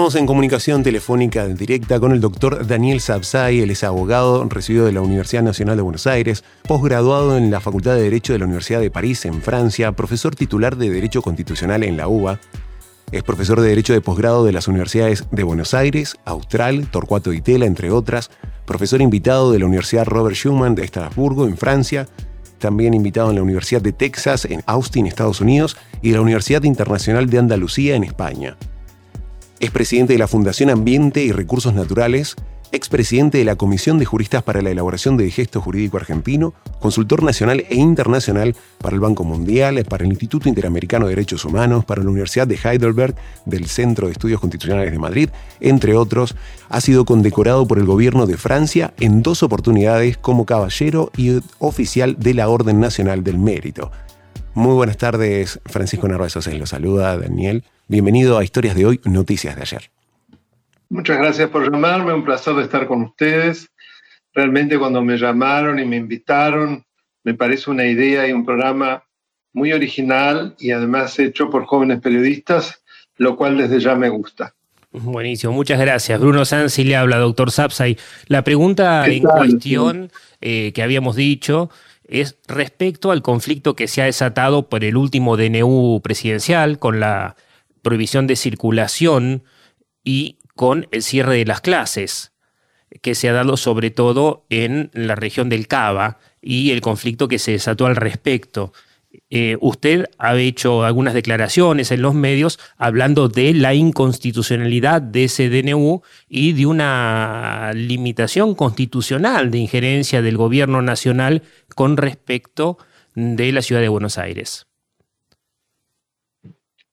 Estamos en comunicación telefónica directa con el doctor Daniel Sabzai. Él es abogado, recibido de la Universidad Nacional de Buenos Aires, posgraduado en la Facultad de Derecho de la Universidad de París, en Francia, profesor titular de Derecho Constitucional en la UBA. Es profesor de Derecho de posgrado de las universidades de Buenos Aires, Austral, Torcuato y Tela, entre otras. Profesor invitado de la Universidad Robert Schuman de Estrasburgo, en Francia. También invitado en la Universidad de Texas, en Austin, Estados Unidos, y la Universidad Internacional de Andalucía, en España. Es presidente de la Fundación Ambiente y Recursos Naturales, expresidente de la Comisión de Juristas para la Elaboración de Gesto Jurídico Argentino, consultor nacional e internacional para el Banco Mundial, para el Instituto Interamericano de Derechos Humanos, para la Universidad de Heidelberg, del Centro de Estudios Constitucionales de Madrid, entre otros. Ha sido condecorado por el gobierno de Francia en dos oportunidades como caballero y oficial de la Orden Nacional del Mérito. Muy buenas tardes, Francisco Narváez lo saluda Daniel. Bienvenido a Historias de Hoy, Noticias de Ayer. Muchas gracias por llamarme, un placer de estar con ustedes. Realmente cuando me llamaron y me invitaron, me parece una idea y un programa muy original y además hecho por jóvenes periodistas, lo cual desde ya me gusta. Buenísimo, muchas gracias. Bruno Sansi le habla, doctor Sapsay. La pregunta en cuestión eh, que habíamos dicho es respecto al conflicto que se ha desatado por el último DNU presidencial con la prohibición de circulación y con el cierre de las clases, que se ha dado sobre todo en la región del Cava y el conflicto que se desató al respecto. Eh, usted ha hecho algunas declaraciones en los medios hablando de la inconstitucionalidad de ese DNU y de una limitación constitucional de injerencia del gobierno nacional con respecto de la ciudad de Buenos Aires.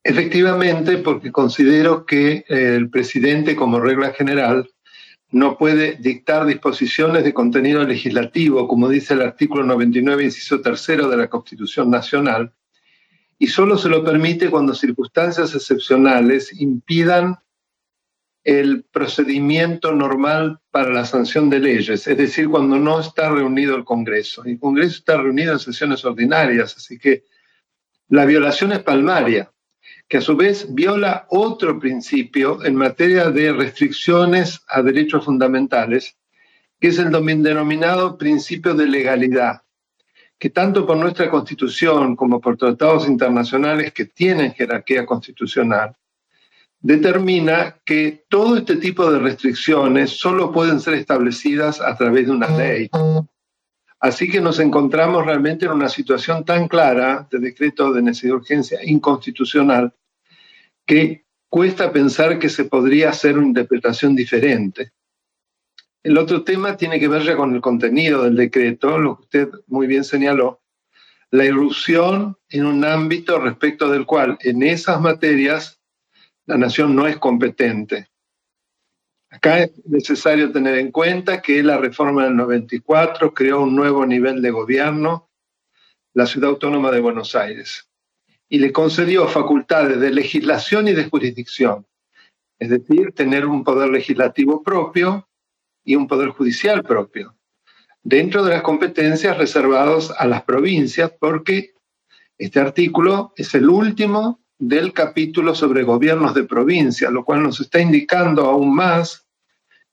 Efectivamente, porque considero que eh, el presidente, como regla general, no puede dictar disposiciones de contenido legislativo, como dice el artículo 99, inciso tercero de la Constitución Nacional, y solo se lo permite cuando circunstancias excepcionales impidan el procedimiento normal para la sanción de leyes, es decir, cuando no está reunido el Congreso. El Congreso está reunido en sesiones ordinarias, así que la violación es palmaria que a su vez viola otro principio en materia de restricciones a derechos fundamentales, que es el denominado principio de legalidad, que tanto por nuestra constitución como por tratados internacionales que tienen jerarquía constitucional, determina que todo este tipo de restricciones solo pueden ser establecidas a través de una ley. Así que nos encontramos realmente en una situación tan clara de decreto de necesidad de urgencia inconstitucional que cuesta pensar que se podría hacer una interpretación diferente. El otro tema tiene que ver ya con el contenido del decreto, lo que usted muy bien señaló, la irrupción en un ámbito respecto del cual en esas materias la nación no es competente. Acá es necesario tener en cuenta que la reforma del 94 creó un nuevo nivel de gobierno, la Ciudad Autónoma de Buenos Aires, y le concedió facultades de legislación y de jurisdicción, es decir, tener un poder legislativo propio y un poder judicial propio, dentro de las competencias reservadas a las provincias, porque este artículo es el último del capítulo sobre gobiernos de provincia, lo cual nos está indicando aún más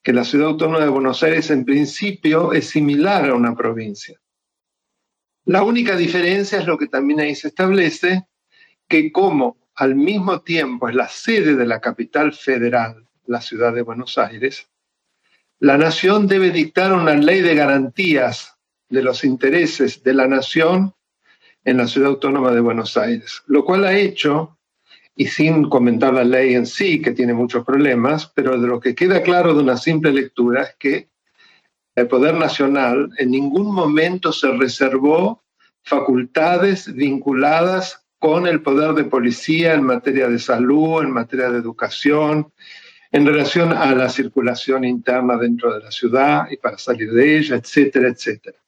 que la ciudad autónoma de Buenos Aires en principio es similar a una provincia. La única diferencia es lo que también ahí se establece, que como al mismo tiempo es la sede de la capital federal, la ciudad de Buenos Aires, la nación debe dictar una ley de garantías de los intereses de la nación en la ciudad autónoma de Buenos Aires, lo cual ha hecho, y sin comentar la ley en sí, que tiene muchos problemas, pero de lo que queda claro de una simple lectura es que el Poder Nacional en ningún momento se reservó facultades vinculadas con el poder de policía en materia de salud, en materia de educación, en relación a la circulación interna dentro de la ciudad y para salir de ella, etcétera, etcétera.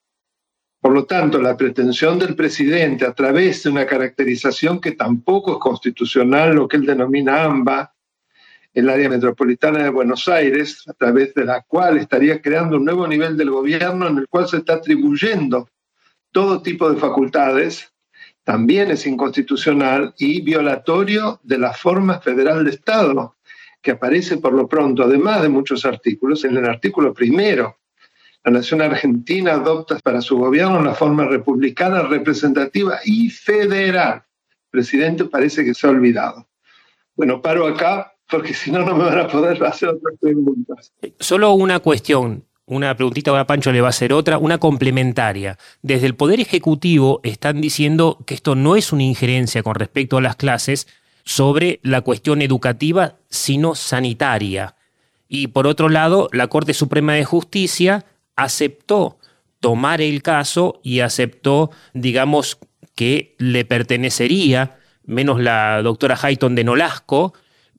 Por lo tanto, la pretensión del presidente a través de una caracterización que tampoco es constitucional, lo que él denomina AMBA, el área metropolitana de Buenos Aires, a través de la cual estaría creando un nuevo nivel del gobierno en el cual se está atribuyendo todo tipo de facultades, también es inconstitucional y violatorio de la forma federal de Estado, que aparece por lo pronto, además de muchos artículos, en el artículo primero. La nación argentina adopta para su gobierno una forma republicana, representativa y federal. El presidente parece que se ha olvidado. Bueno, paro acá porque si no, no me van a poder hacer otras preguntas. Solo una cuestión una preguntita, ahora Pancho le va a hacer otra, una complementaria. Desde el Poder Ejecutivo están diciendo que esto no es una injerencia con respecto a las clases sobre la cuestión educativa, sino sanitaria. Y por otro lado, la Corte Suprema de Justicia aceptó tomar el caso y aceptó, digamos, que le pertenecería, menos la doctora Hayton de Nolasco,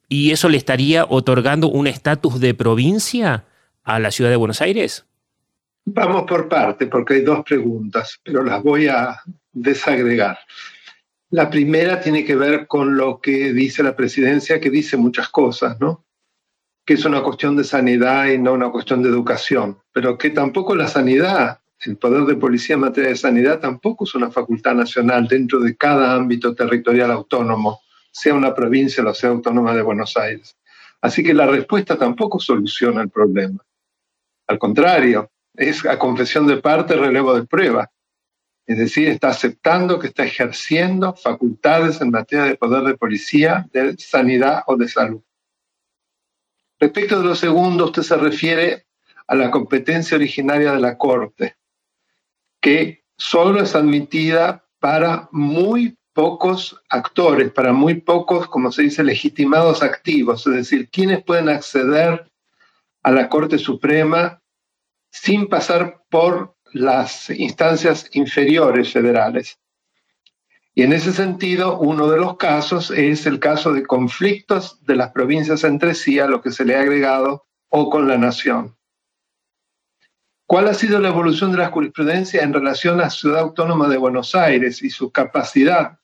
y eso le estaría otorgando un estatus de provincia a la ciudad de Buenos Aires? Vamos por parte, porque hay dos preguntas, pero las voy a desagregar. La primera tiene que ver con lo que dice la presidencia, que dice muchas cosas, ¿no? Que es una cuestión de sanidad y no una cuestión de educación, pero que tampoco la sanidad, el poder de policía en materia de sanidad, tampoco es una facultad nacional dentro de cada ámbito territorial autónomo, sea una provincia o sea autónoma de Buenos Aires. Así que la respuesta tampoco soluciona el problema. Al contrario, es a confesión de parte, relevo de prueba. Es decir, está aceptando que está ejerciendo facultades en materia de poder de policía, de sanidad o de salud. Respecto de lo segundo, usted se refiere a la competencia originaria de la Corte, que solo es admitida para muy pocos actores, para muy pocos, como se dice, legitimados activos, es decir, quienes pueden acceder a la Corte Suprema sin pasar por las instancias inferiores federales. Y en ese sentido, uno de los casos es el caso de conflictos de las provincias entre sí, a lo que se le ha agregado, o con la nación. ¿Cuál ha sido la evolución de la jurisprudencia en relación a la Ciudad Autónoma de Buenos Aires y su capacidad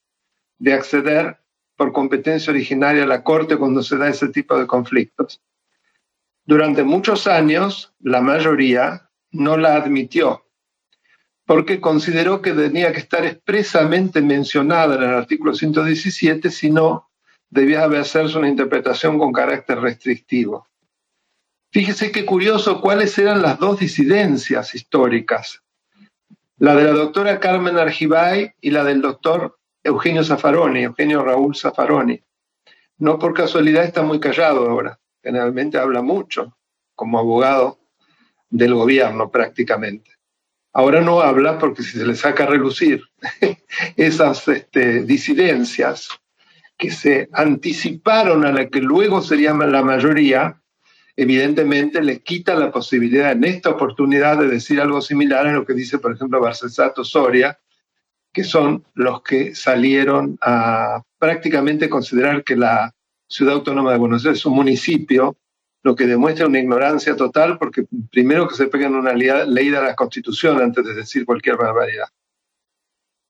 de acceder por competencia originaria a la Corte cuando se da ese tipo de conflictos? Durante muchos años, la mayoría no la admitió, porque consideró que tenía que estar expresamente mencionada en el artículo 117, si no, debía hacerse una interpretación con carácter restrictivo. Fíjese qué curioso cuáles eran las dos disidencias históricas, la de la doctora Carmen Argibay y la del doctor Eugenio Zaffaroni, Eugenio Raúl Zaffaroni. No por casualidad está muy callado ahora generalmente habla mucho como abogado del gobierno prácticamente. Ahora no habla porque si se le saca a relucir esas este, disidencias que se anticiparon a la que luego sería la mayoría, evidentemente le quita la posibilidad en esta oportunidad de decir algo similar a lo que dice, por ejemplo, Barcesato Soria, que son los que salieron a prácticamente considerar que la Ciudad Autónoma de Buenos Aires es un municipio, lo que demuestra una ignorancia total, porque primero que se pegan una ley de la Constitución antes de decir cualquier barbaridad.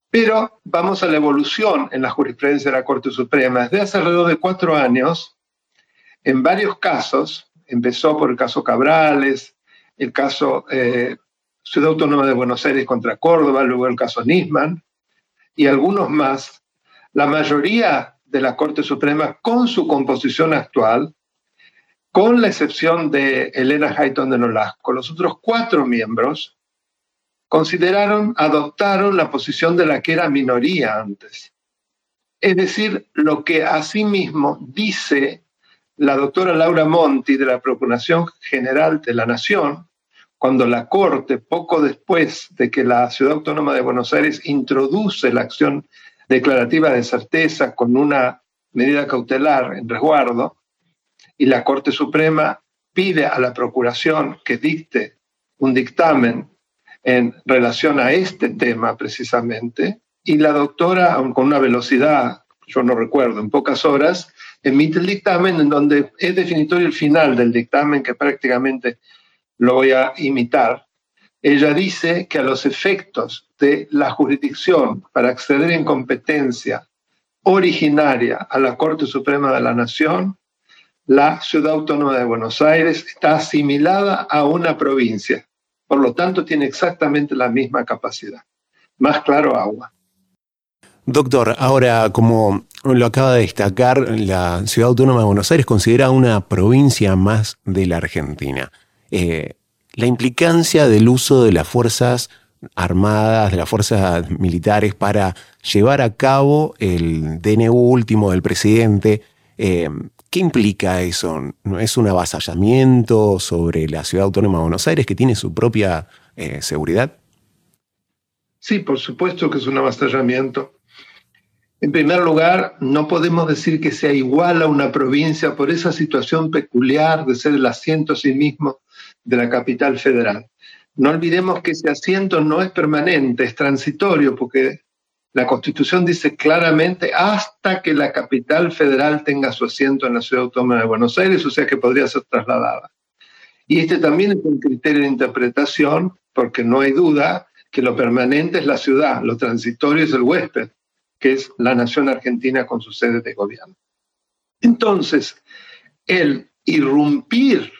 Pero vamos a la evolución en la jurisprudencia de la Corte Suprema. Desde hace alrededor de cuatro años, en varios casos, empezó por el caso Cabrales, el caso eh, Ciudad Autónoma de Buenos Aires contra Córdoba, luego el caso Nisman, y algunos más, la mayoría de la Corte Suprema con su composición actual, con la excepción de Elena Hayton de Nolasco. Los otros cuatro miembros consideraron, adoptaron la posición de la que era minoría antes. Es decir, lo que asimismo dice la doctora Laura Monti de la Procuración General de la Nación, cuando la Corte, poco después de que la Ciudad Autónoma de Buenos Aires introduce la acción declarativa de certeza con una medida cautelar en resguardo y la Corte Suprema pide a la Procuración que dicte un dictamen en relación a este tema precisamente y la doctora, con una velocidad, yo no recuerdo, en pocas horas, emite el dictamen en donde es definitorio el final del dictamen que prácticamente lo voy a imitar. Ella dice que a los efectos de la jurisdicción para acceder en competencia originaria a la Corte Suprema de la Nación, la Ciudad Autónoma de Buenos Aires está asimilada a una provincia. Por lo tanto, tiene exactamente la misma capacidad. Más claro, agua. Doctor, ahora como lo acaba de destacar, la Ciudad Autónoma de Buenos Aires considera una provincia más de la Argentina. Eh, la implicancia del uso de las fuerzas armadas, de las fuerzas militares para llevar a cabo el DNU último del presidente, eh, ¿qué implica eso? ¿No es un avasallamiento sobre la Ciudad Autónoma de Buenos Aires que tiene su propia eh, seguridad? Sí, por supuesto que es un avasallamiento. En primer lugar, no podemos decir que sea igual a una provincia por esa situación peculiar de ser el asiento sí mismo de la capital federal. No olvidemos que ese asiento no es permanente, es transitorio, porque la Constitución dice claramente hasta que la capital federal tenga su asiento en la Ciudad Autónoma de Buenos Aires, o sea que podría ser trasladada. Y este también es un criterio de interpretación, porque no hay duda que lo permanente es la ciudad, lo transitorio es el huésped que es la nación argentina con su sede de gobierno. Entonces, el irrumpir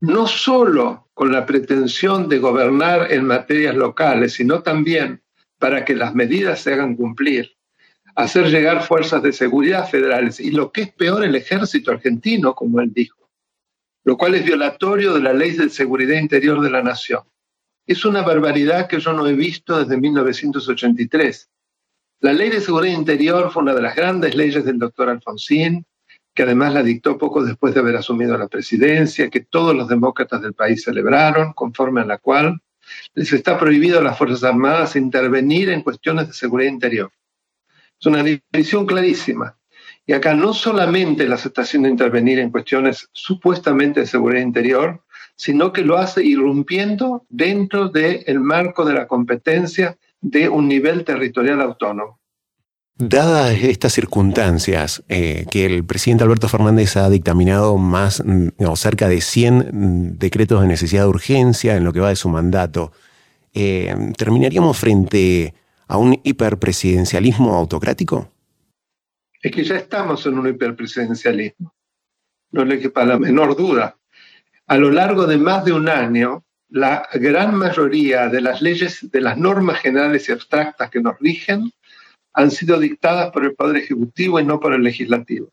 no solo con la pretensión de gobernar en materias locales, sino también para que las medidas se hagan cumplir, hacer llegar fuerzas de seguridad federales y lo que es peor el ejército argentino, como él dijo, lo cual es violatorio de la ley de seguridad interior de la nación. Es una barbaridad que yo no he visto desde 1983. La ley de seguridad interior fue una de las grandes leyes del doctor Alfonsín, que además la dictó poco después de haber asumido la presidencia, que todos los demócratas del país celebraron, conforme a la cual les está prohibido a las Fuerzas Armadas intervenir en cuestiones de seguridad interior. Es una división clarísima. Y acá no solamente la aceptación de intervenir en cuestiones supuestamente de seguridad interior, sino que lo hace irrumpiendo dentro del marco de la competencia de un nivel territorial autónomo. Dadas estas circunstancias, eh, que el presidente Alberto Fernández ha dictaminado más mm, cerca de 100 mm, decretos de necesidad de urgencia en lo que va de su mandato, eh, ¿terminaríamos frente a un hiperpresidencialismo autocrático? Es que ya estamos en un hiperpresidencialismo, no le quepa la menor duda. A lo largo de más de un año, la gran mayoría de las leyes, de las normas generales y abstractas que nos rigen, han sido dictadas por el Poder Ejecutivo y no por el Legislativo.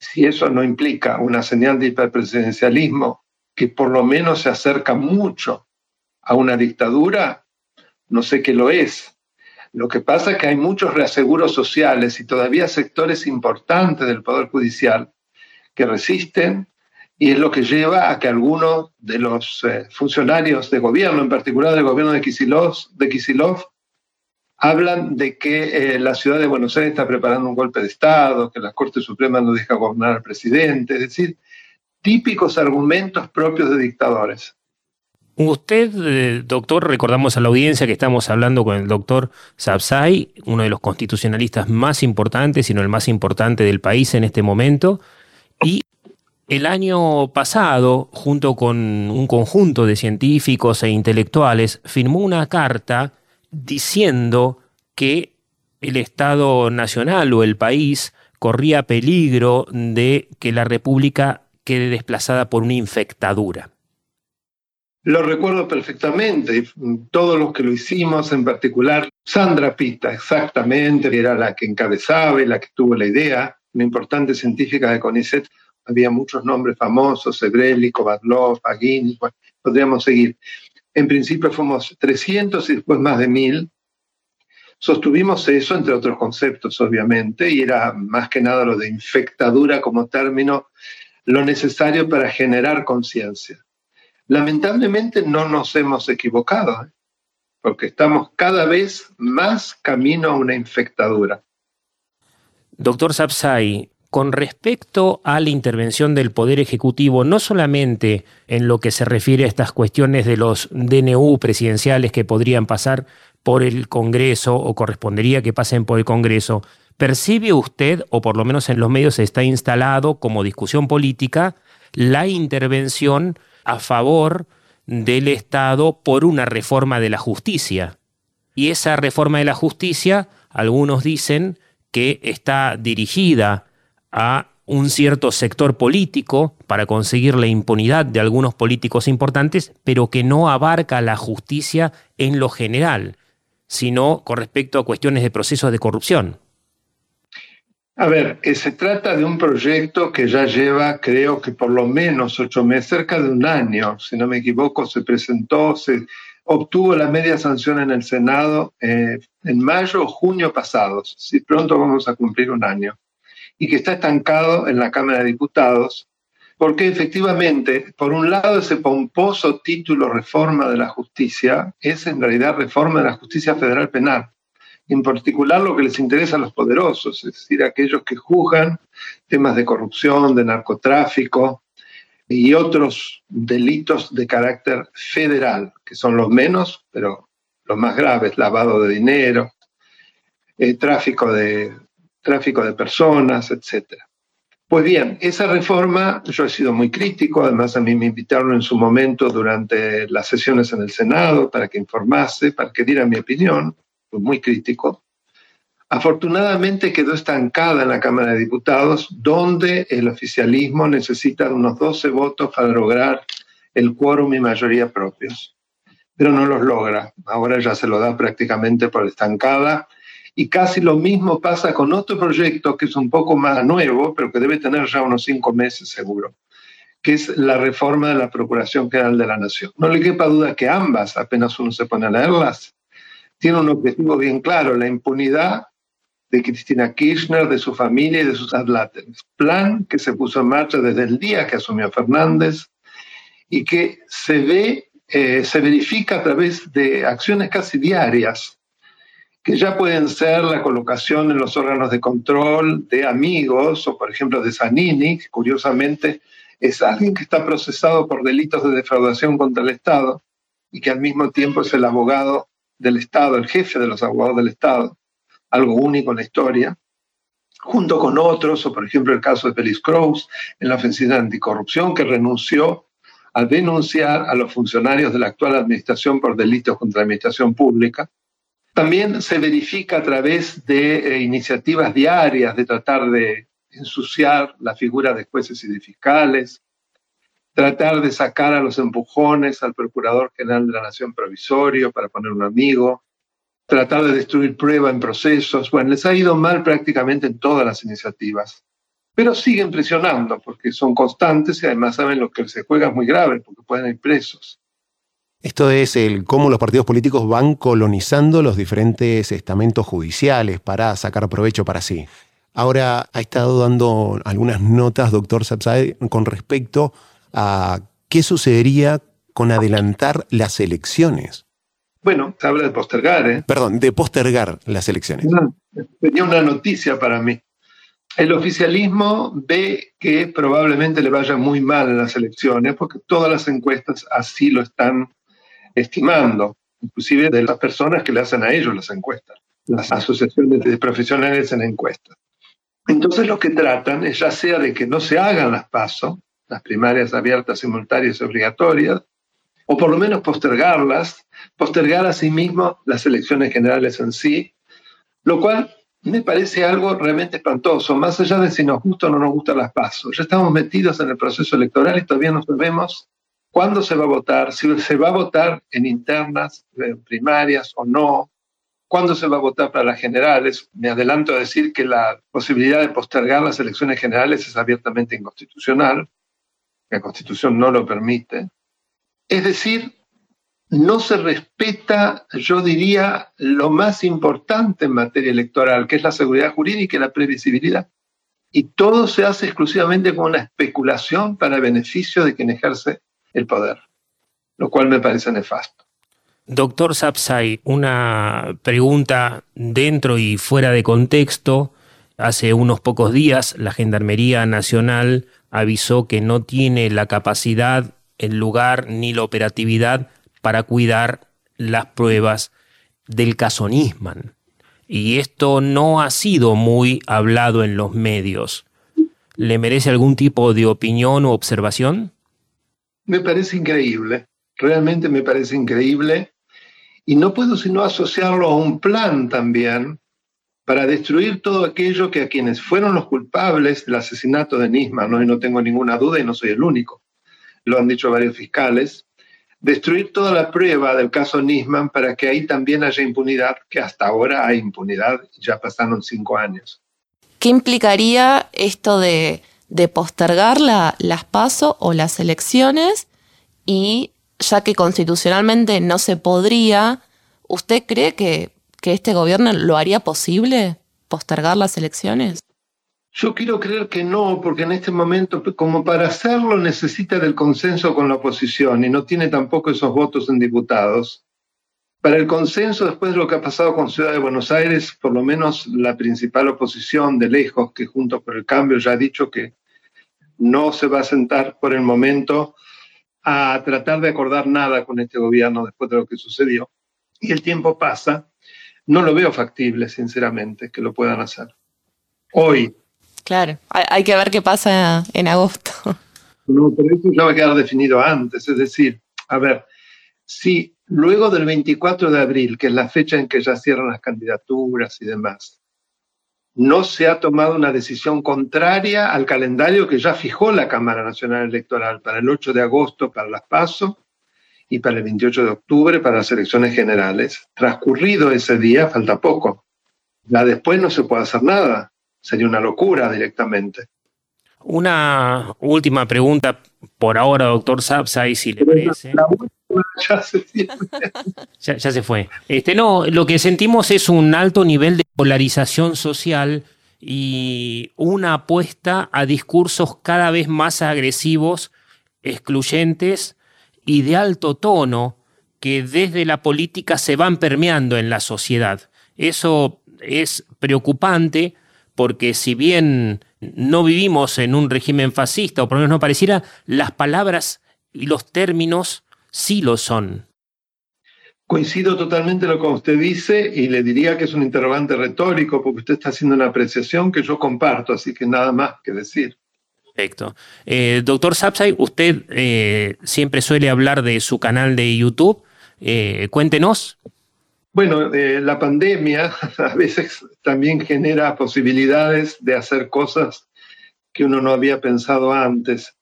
Si eso no implica una señal de hiperpresidencialismo que por lo menos se acerca mucho a una dictadura, no sé qué lo es. Lo que pasa es que hay muchos reaseguros sociales y todavía sectores importantes del Poder Judicial que resisten y es lo que lleva a que algunos de los eh, funcionarios de gobierno, en particular del gobierno de Kisilov, de Kisilov hablan de que eh, la ciudad de Buenos Aires está preparando un golpe de Estado, que la Corte Suprema no deja gobernar al presidente, es decir, típicos argumentos propios de dictadores. Usted, eh, doctor, recordamos a la audiencia que estamos hablando con el doctor Sabzai, uno de los constitucionalistas más importantes, sino el más importante del país en este momento, y el año pasado, junto con un conjunto de científicos e intelectuales, firmó una carta diciendo que el Estado Nacional o el país corría peligro de que la República quede desplazada por una infectadura. Lo recuerdo perfectamente, todos los que lo hicimos, en particular Sandra Pita, exactamente, era la que encabezaba y la que tuvo la idea, una importante científica de CONICET, había muchos nombres famosos, Sebrelli, Kovadlov, Agin, podríamos seguir. En principio fuimos 300 y después más de 1000. Sostuvimos eso, entre otros conceptos, obviamente, y era más que nada lo de infectadura como término, lo necesario para generar conciencia. Lamentablemente no nos hemos equivocado, ¿eh? porque estamos cada vez más camino a una infectadura. Doctor Sapsay, con respecto a la intervención del Poder Ejecutivo, no solamente en lo que se refiere a estas cuestiones de los DNU presidenciales que podrían pasar por el Congreso o correspondería que pasen por el Congreso, ¿percibe usted, o por lo menos en los medios está instalado como discusión política, la intervención a favor del Estado por una reforma de la justicia? Y esa reforma de la justicia, algunos dicen que está dirigida a un cierto sector político para conseguir la impunidad de algunos políticos importantes, pero que no abarca la justicia en lo general. sino con respecto a cuestiones de procesos de corrupción. A ver, eh, se trata de un proyecto que ya lleva, creo que por lo menos ocho meses, cerca de un año, si no me equivoco, se presentó, se obtuvo la media sanción en el Senado eh, en mayo o junio pasados, si pronto vamos a cumplir un año, y que está estancado en la Cámara de Diputados, porque efectivamente, por un lado, ese pomposo título Reforma de la Justicia es en realidad Reforma de la Justicia Federal Penal. En particular lo que les interesa a los poderosos, es decir, aquellos que juzgan temas de corrupción, de narcotráfico y otros delitos de carácter federal, que son los menos, pero los más graves, lavado de dinero, eh, tráfico, de, tráfico de personas, etc. Pues bien, esa reforma yo he sido muy crítico, además a mí me invitaron en su momento durante las sesiones en el Senado para que informase, para que diera mi opinión muy crítico. Afortunadamente quedó estancada en la Cámara de Diputados, donde el oficialismo necesita unos 12 votos para lograr el quórum y mayoría propios. Pero no los logra. Ahora ya se lo da prácticamente por estancada. Y casi lo mismo pasa con otro proyecto que es un poco más nuevo, pero que debe tener ya unos cinco meses seguro, que es la reforma de la Procuración General de la Nación. No le quepa duda que ambas, apenas uno se pone a leerlas, tiene un objetivo bien claro, la impunidad de Cristina Kirchner, de su familia y de sus adláteres. Plan que se puso en marcha desde el día que asumió Fernández y que se ve, eh, se verifica a través de acciones casi diarias, que ya pueden ser la colocación en los órganos de control de amigos o, por ejemplo, de Zanini, que curiosamente es alguien que está procesado por delitos de defraudación contra el Estado y que al mismo tiempo es el abogado del Estado, el jefe de los abogados del Estado, algo único en la historia, junto con otros, o por ejemplo el caso de Félix Cruz en la ofensiva anticorrupción, que renunció al denunciar a los funcionarios de la actual administración por delitos contra la administración pública. También se verifica a través de eh, iniciativas diarias de tratar de ensuciar la figura de jueces y de fiscales, tratar de sacar a los empujones al Procurador General de la Nación provisorio para poner un amigo, tratar de destruir prueba en procesos. Bueno, les ha ido mal prácticamente en todas las iniciativas, pero siguen presionando porque son constantes y además saben lo que se juega es muy grave porque pueden ir presos. Esto es el cómo los partidos políticos van colonizando los diferentes estamentos judiciales para sacar provecho para sí. Ahora ha estado dando algunas notas, doctor Sapsay, con respecto a qué sucedería con adelantar las elecciones. Bueno, se habla de postergar, ¿eh? Perdón, de postergar las elecciones. Tenía una noticia para mí. El oficialismo ve que probablemente le vaya muy mal en las elecciones porque todas las encuestas así lo están estimando, inclusive de las personas que le hacen a ellos las encuestas, las asociaciones de profesionales en encuestas. Entonces lo que tratan es ya sea de que no se hagan las pasos, las primarias abiertas, simultáneas y obligatorias, o por lo menos postergarlas, postergar asimismo las elecciones generales en sí, lo cual me parece algo realmente espantoso, más allá de si nos gusta o no nos gustan las pasos. Ya estamos metidos en el proceso electoral y todavía no sabemos cuándo se va a votar, si se va a votar en internas, en primarias o no, cuándo se va a votar para las generales. Me adelanto a decir que la posibilidad de postergar las elecciones generales es abiertamente inconstitucional la Constitución no lo permite. Es decir, no se respeta, yo diría, lo más importante en materia electoral, que es la seguridad jurídica y la previsibilidad. Y todo se hace exclusivamente con una especulación para beneficio de quien ejerce el poder, lo cual me parece nefasto. Doctor Sapsay, una pregunta dentro y fuera de contexto. Hace unos pocos días la Gendarmería Nacional avisó que no tiene la capacidad, el lugar ni la operatividad para cuidar las pruebas del caso Nisman. Y esto no ha sido muy hablado en los medios. ¿Le merece algún tipo de opinión o observación? Me parece increíble, realmente me parece increíble. Y no puedo sino asociarlo a un plan también para destruir todo aquello que a quienes fueron los culpables del asesinato de Nisman, ¿no? y no tengo ninguna duda y no soy el único, lo han dicho varios fiscales, destruir toda la prueba del caso Nisman para que ahí también haya impunidad, que hasta ahora hay impunidad, ya pasaron cinco años. ¿Qué implicaría esto de, postergar las pasos o las elecciones? Y ya que constitucionalmente no se podría, ¿usted cree que, que este gobierno lo haría posible postergar las elecciones? Yo quiero creer que no, porque en este momento, como para hacerlo, necesita del consenso con la oposición y no tiene tampoco esos votos en diputados. Para el consenso, después de lo que ha pasado con Ciudad de Buenos Aires, por lo menos la principal oposición de lejos, que junto por el cambio ya ha dicho que no se va a sentar por el momento a tratar de acordar nada con este gobierno después de lo que sucedió. Y el tiempo pasa, no lo veo factible, sinceramente, que lo puedan hacer. Hoy, Claro, hay que ver qué pasa en agosto. No, pero eso ya va a quedar definido antes. Es decir, a ver, si luego del 24 de abril, que es la fecha en que ya cierran las candidaturas y demás, no se ha tomado una decisión contraria al calendario que ya fijó la Cámara Nacional Electoral para el 8 de agosto para las PASO y para el 28 de octubre para las elecciones generales. Transcurrido ese día, falta poco. Ya después no se puede hacer nada sería una locura directamente. Una última pregunta por ahora, doctor Sapsay, si le parece. ya, se fue. Este, no, lo que sentimos es un alto nivel de polarización social y una apuesta a discursos cada vez más agresivos, excluyentes y de alto tono que desde la política se van permeando en la sociedad. Eso es preocupante porque si bien no vivimos en un régimen fascista, o por lo menos no pareciera, las palabras y los términos sí lo son. Coincido totalmente lo que usted dice y le diría que es un interrogante retórico porque usted está haciendo una apreciación que yo comparto, así que nada más que decir. Perfecto. Eh, doctor Sapsay, usted eh, siempre suele hablar de su canal de YouTube. Eh, cuéntenos. Bueno, la pandemia a veces también genera posibilidades de hacer cosas que uno no había pensado antes.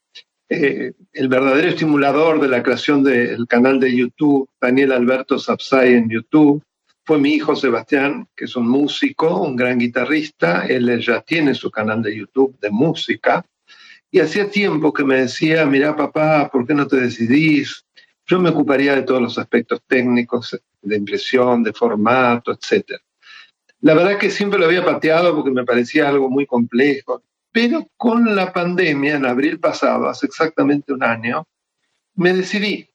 Eh, el verdadero estimulador de la creación del canal de YouTube, Daniel Alberto Sapsay en YouTube, fue mi hijo Sebastián, que es un músico, un gran guitarrista. Él ya tiene su canal de YouTube de música. Y hacía tiempo que me decía, mira papá, ¿por qué no te decidís? Yo me ocuparía de todos los aspectos técnicos, de impresión, de formato, etc. La verdad que siempre lo había pateado porque me parecía algo muy complejo, pero con la pandemia, en abril pasado, hace exactamente un año, me decidí.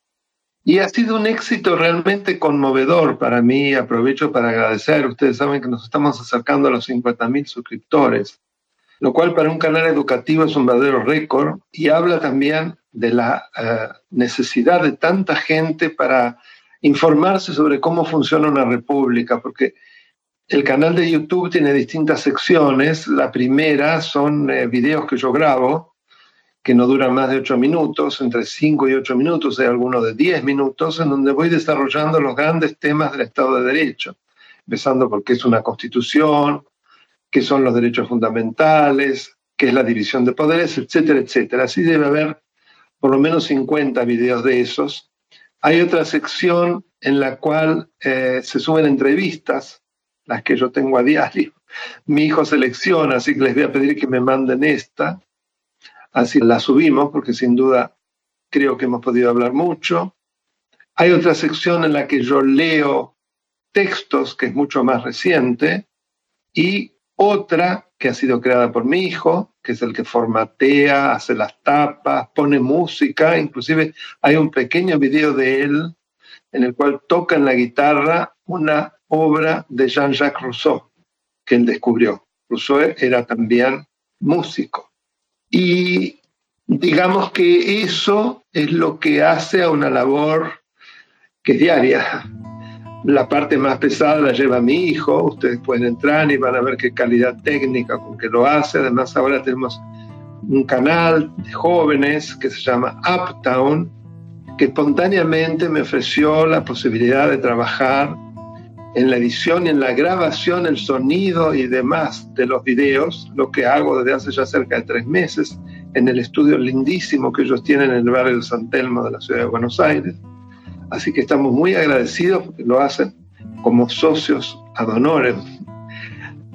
Y ha sido un éxito realmente conmovedor para mí. Aprovecho para agradecer. Ustedes saben que nos estamos acercando a los 50.000 suscriptores, lo cual para un canal educativo es un verdadero récord y habla también de la eh, necesidad de tanta gente para informarse sobre cómo funciona una república, porque el canal de YouTube tiene distintas secciones. La primera son eh, videos que yo grabo, que no duran más de ocho minutos, entre cinco y ocho minutos, hay algunos de diez minutos, en donde voy desarrollando los grandes temas del Estado de Derecho, empezando por qué es una constitución, qué son los derechos fundamentales, qué es la división de poderes, etcétera, etcétera. Así debe haber por lo menos 50 videos de esos hay otra sección en la cual eh, se suben entrevistas, las que yo tengo a diario. Mi hijo selecciona, así que les voy a pedir que me manden esta. Así la subimos, porque sin duda creo que hemos podido hablar mucho. Hay otra sección en la que yo leo textos, que es mucho más reciente, y otra que ha sido creada por mi hijo, que es el que formatea, hace las tapas, pone música, inclusive hay un pequeño video de él en el cual toca en la guitarra una obra de Jean-Jacques Rousseau, que él descubrió. Rousseau era también músico. Y digamos que eso es lo que hace a una labor que es diaria, la parte más pesada la lleva mi hijo, ustedes pueden entrar y van a ver qué calidad técnica con que lo hace. Además ahora tenemos un canal de jóvenes que se llama Uptown, que espontáneamente me ofreció la posibilidad de trabajar en la edición en la grabación, el sonido y demás de los videos, lo que hago desde hace ya cerca de tres meses en el estudio lindísimo que ellos tienen en el barrio de San Telmo de la ciudad de Buenos Aires Así que estamos muy agradecidos porque lo hacen como socios ad honorem.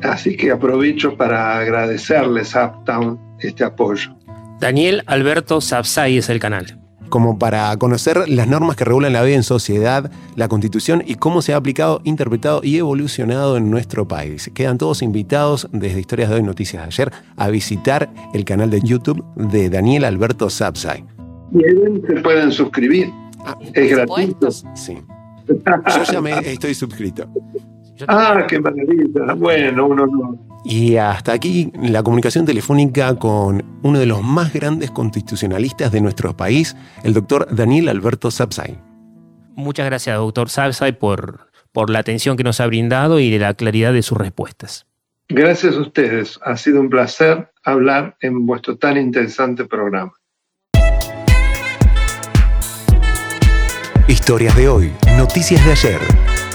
Así que aprovecho para agradecerles a Uptown este apoyo. Daniel Alberto Sapsay es el canal como para conocer las normas que regulan la vida en sociedad, la constitución y cómo se ha aplicado, interpretado y evolucionado en nuestro país. Quedan todos invitados desde Historias de Hoy, Noticias de Ayer, a visitar el canal de YouTube de Daniel Alberto Sapsay. Y ahí se pueden suscribir. Ah, es gratuito. Sí. Yo ya me estoy suscrito. Ah, qué maravilla. Bueno, uno no. Y hasta aquí la comunicación telefónica con uno de los más grandes constitucionalistas de nuestro país, el doctor Daniel Alberto Sapsay. Muchas gracias, doctor Sapsay, por, por la atención que nos ha brindado y la claridad de sus respuestas. Gracias a ustedes. Ha sido un placer hablar en vuestro tan interesante programa. Historias de hoy, noticias de ayer.